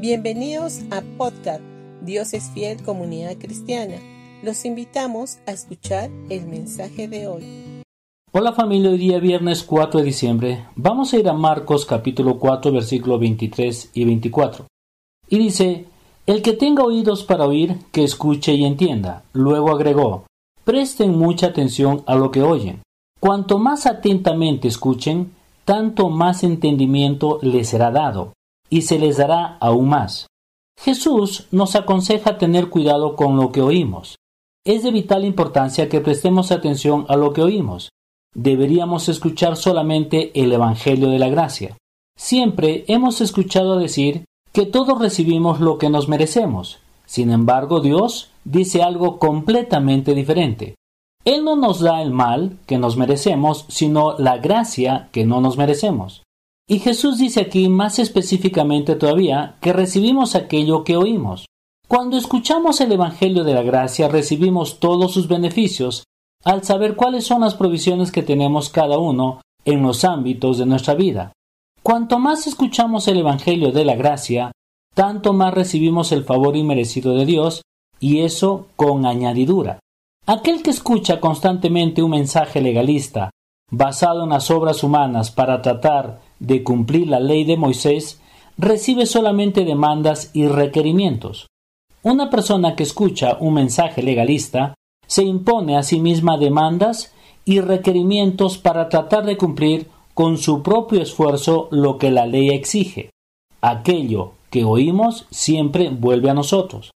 Bienvenidos a Podcast Dios es fiel comunidad cristiana. Los invitamos a escuchar el mensaje de hoy. Hola familia, hoy día viernes 4 de diciembre vamos a ir a Marcos capítulo 4 versículo 23 y 24. Y dice, el que tenga oídos para oír, que escuche y entienda. Luego agregó, presten mucha atención a lo que oyen. Cuanto más atentamente escuchen, tanto más entendimiento les será dado, y se les dará aún más. Jesús nos aconseja tener cuidado con lo que oímos. Es de vital importancia que prestemos atención a lo que oímos. Deberíamos escuchar solamente el Evangelio de la Gracia. Siempre hemos escuchado decir que todos recibimos lo que nos merecemos. Sin embargo, Dios dice algo completamente diferente. Él no nos da el mal que nos merecemos, sino la gracia que no nos merecemos. Y Jesús dice aquí más específicamente todavía que recibimos aquello que oímos. Cuando escuchamos el Evangelio de la Gracia recibimos todos sus beneficios al saber cuáles son las provisiones que tenemos cada uno en los ámbitos de nuestra vida. Cuanto más escuchamos el Evangelio de la Gracia, tanto más recibimos el favor inmerecido de Dios, y eso con añadidura. Aquel que escucha constantemente un mensaje legalista basado en las obras humanas para tratar de cumplir la ley de Moisés recibe solamente demandas y requerimientos. Una persona que escucha un mensaje legalista se impone a sí misma demandas y requerimientos para tratar de cumplir con su propio esfuerzo lo que la ley exige. Aquello que oímos siempre vuelve a nosotros.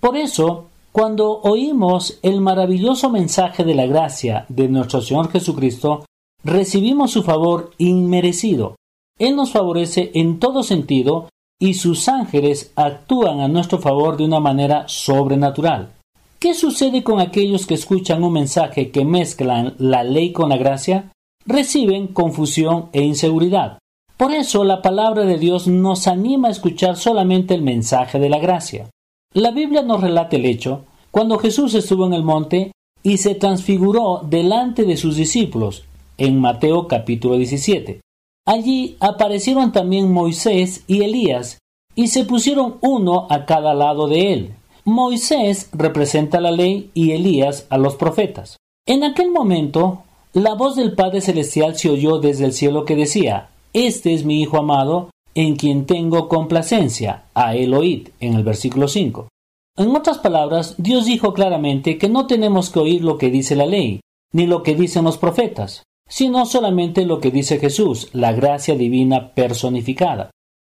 Por eso, cuando oímos el maravilloso mensaje de la gracia de nuestro Señor Jesucristo, recibimos su favor inmerecido. Él nos favorece en todo sentido y sus ángeles actúan a nuestro favor de una manera sobrenatural. ¿Qué sucede con aquellos que escuchan un mensaje que mezclan la ley con la gracia? Reciben confusión e inseguridad. Por eso la palabra de Dios nos anima a escuchar solamente el mensaje de la gracia. La Biblia nos relata el hecho cuando Jesús estuvo en el monte y se transfiguró delante de sus discípulos, en Mateo capítulo 17. Allí aparecieron también Moisés y Elías, y se pusieron uno a cada lado de él. Moisés representa la ley y Elías a los profetas. En aquel momento, la voz del Padre Celestial se oyó desde el cielo que decía, Este es mi Hijo amado, en quien tengo complacencia, a él oíd, en el versículo 5. En otras palabras, Dios dijo claramente que no tenemos que oír lo que dice la ley, ni lo que dicen los profetas, sino solamente lo que dice Jesús, la gracia divina personificada.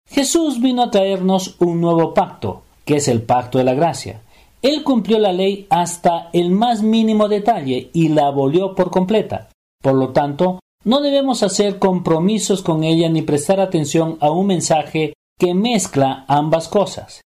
Jesús vino a traernos un nuevo pacto, que es el pacto de la gracia. Él cumplió la ley hasta el más mínimo detalle y la abolió por completa. Por lo tanto, no debemos hacer compromisos con ella ni prestar atención a un mensaje que mezcla ambas cosas.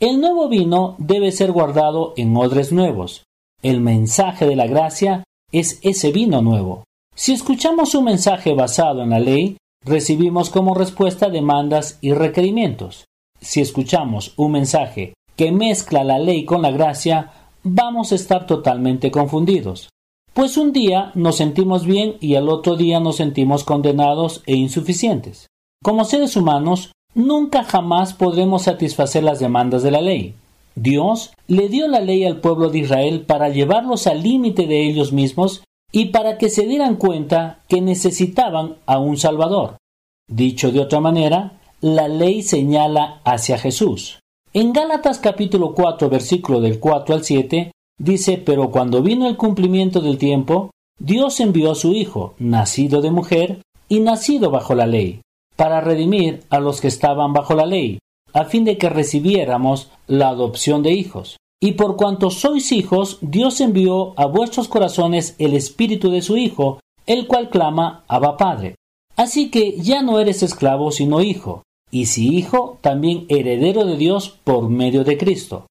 El nuevo vino debe ser guardado en odres nuevos. El mensaje de la gracia es ese vino nuevo. Si escuchamos un mensaje basado en la ley, recibimos como respuesta demandas y requerimientos. Si escuchamos un mensaje que mezcla la ley con la gracia, vamos a estar totalmente confundidos. Pues un día nos sentimos bien y al otro día nos sentimos condenados e insuficientes. Como seres humanos, nunca jamás podremos satisfacer las demandas de la ley. Dios le dio la ley al pueblo de Israel para llevarlos al límite de ellos mismos y para que se dieran cuenta que necesitaban a un Salvador. Dicho de otra manera, la ley señala hacia Jesús. En Gálatas capítulo 4 versículo del 4 al 7 Dice, pero cuando vino el cumplimiento del tiempo, Dios envió a su Hijo, nacido de mujer y nacido bajo la ley, para redimir a los que estaban bajo la ley, a fin de que recibiéramos la adopción de hijos. Y por cuanto sois hijos, Dios envió a vuestros corazones el espíritu de su Hijo, el cual clama Abba Padre. Así que ya no eres esclavo sino hijo, y si hijo, también heredero de Dios por medio de Cristo.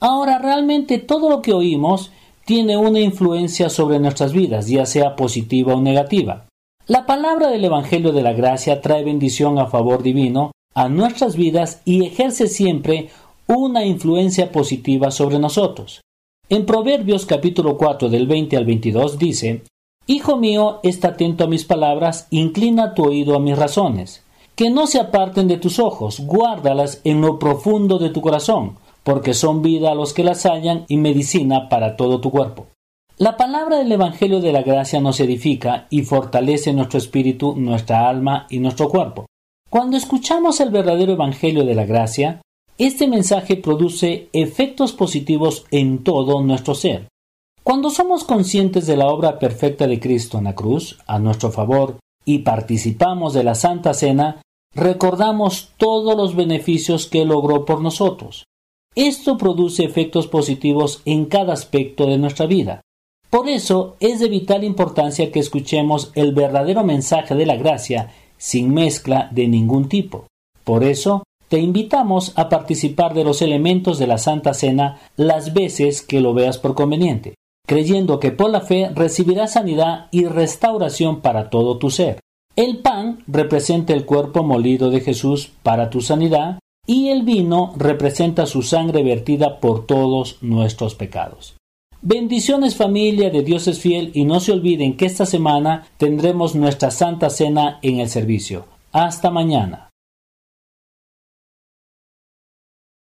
Ahora, realmente todo lo que oímos tiene una influencia sobre nuestras vidas, ya sea positiva o negativa. La palabra del Evangelio de la Gracia trae bendición a favor divino a nuestras vidas y ejerce siempre una influencia positiva sobre nosotros. En Proverbios capítulo 4 del 20 al 22 dice, Hijo mío, está atento a mis palabras, inclina tu oído a mis razones. que no se aparten de tus ojos, guárdalas en lo profundo de tu corazón, porque son vida a los que las hallan y medicina para todo tu cuerpo. La palabra del Evangelio de la Gracia nos edifica y fortalece nuestro espíritu, nuestra alma y nuestro cuerpo. Cuando escuchamos el verdadero Evangelio de la Gracia, este mensaje produce efectos positivos en todo nuestro ser. Cuando somos conscientes de la obra perfecta de Cristo en la cruz, a nuestro favor, y participamos de la Santa Cena, recordamos todos los beneficios que logró por nosotros. Esto produce efectos positivos en cada aspecto de nuestra vida. Por eso es de vital importancia que escuchemos el verdadero mensaje de la gracia sin mezcla de ningún tipo. Por eso, te invitamos a participar de los elementos de la Santa Cena las veces que lo veas por conveniente, creyendo que por la fe recibirás sanidad y restauración para todo tu ser. El pan representa el cuerpo molido de Jesús para tu sanidad y el vino representa su sangre vertida por todos nuestros pecados. Bendiciones familia de Dios es fiel y no se olviden que esta semana tendremos nuestra Santa Cena en el servicio. Hasta mañana.